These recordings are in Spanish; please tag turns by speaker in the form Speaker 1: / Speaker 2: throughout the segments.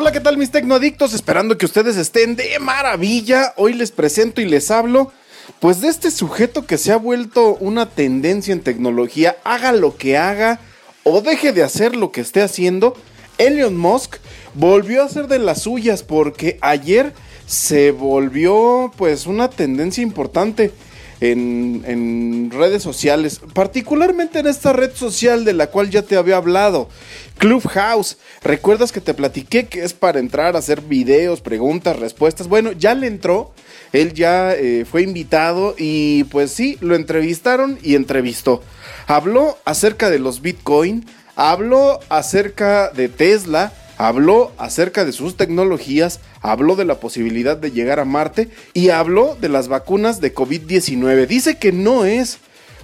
Speaker 1: Hola, ¿qué tal mis tecnoadictos? Esperando que ustedes estén de maravilla. Hoy les presento y les hablo pues de este sujeto que se ha vuelto una tendencia en tecnología, haga lo que haga o deje de hacer lo que esté haciendo. Elon Musk volvió a hacer de las suyas porque ayer se volvió pues una tendencia importante en, en, redes sociales, particularmente en esta red social de la cual ya te había hablado, Clubhouse. ¿Recuerdas que te platiqué que es para entrar a hacer videos, preguntas, respuestas? Bueno, ya le entró, él ya eh, fue invitado y pues sí, lo entrevistaron y entrevistó. Habló acerca de los Bitcoin, habló acerca de Tesla, habló acerca de sus tecnologías, habló de la posibilidad de llegar a Marte y habló de las vacunas de COVID-19. Dice que no es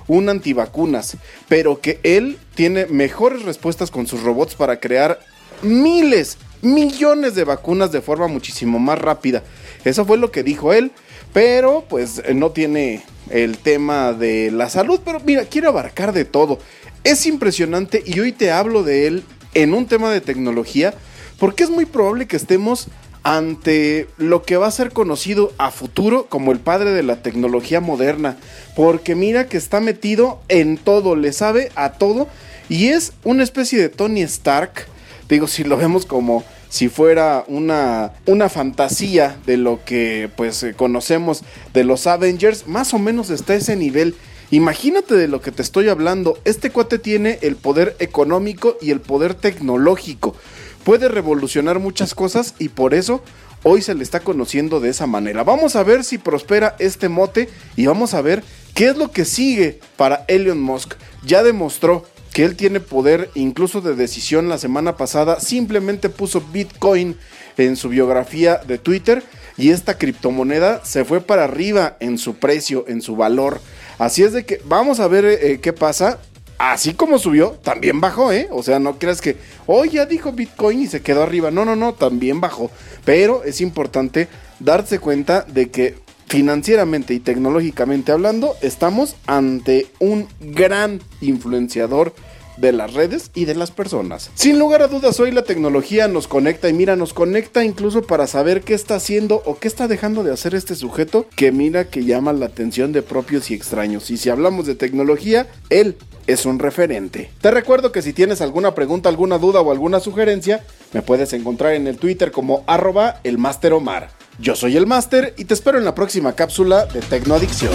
Speaker 1: un antivacunas, pero que él tiene mejores respuestas con sus robots para crear miles, millones de vacunas de forma muchísimo más rápida. Eso fue lo que dijo él, pero pues no tiene el tema de la salud, pero mira, quiere abarcar de todo. Es impresionante y hoy te hablo de él en un tema de tecnología, porque es muy probable que estemos ante lo que va a ser conocido a futuro como el padre de la tecnología moderna, porque mira que está metido en todo, le sabe a todo y es una especie de Tony Stark, digo si lo vemos como si fuera una, una fantasía de lo que pues conocemos de los Avengers, más o menos está ese nivel. Imagínate de lo que te estoy hablando. Este cuate tiene el poder económico y el poder tecnológico. Puede revolucionar muchas cosas y por eso hoy se le está conociendo de esa manera. Vamos a ver si prospera este mote y vamos a ver qué es lo que sigue para Elon Musk. Ya demostró que él tiene poder incluso de decisión la semana pasada. Simplemente puso Bitcoin en su biografía de Twitter y esta criptomoneda se fue para arriba en su precio, en su valor. Así es de que vamos a ver eh, qué pasa. Así como subió, también bajó, ¿eh? O sea, no creas que, hoy ya dijo Bitcoin y se quedó arriba. No, no, no, también bajó. Pero es importante darse cuenta de que financieramente y tecnológicamente hablando, estamos ante un gran influenciador de las redes y de las personas. Sin lugar a dudas, hoy la tecnología nos conecta y mira, nos conecta incluso para saber qué está haciendo o qué está dejando de hacer este sujeto que mira que llama la atención de propios y extraños. Y si hablamos de tecnología, él es un referente. Te recuerdo que si tienes alguna pregunta, alguna duda o alguna sugerencia, me puedes encontrar en el Twitter como arroba el. Yo soy el Master y te espero en la próxima cápsula de Tecnoadicción.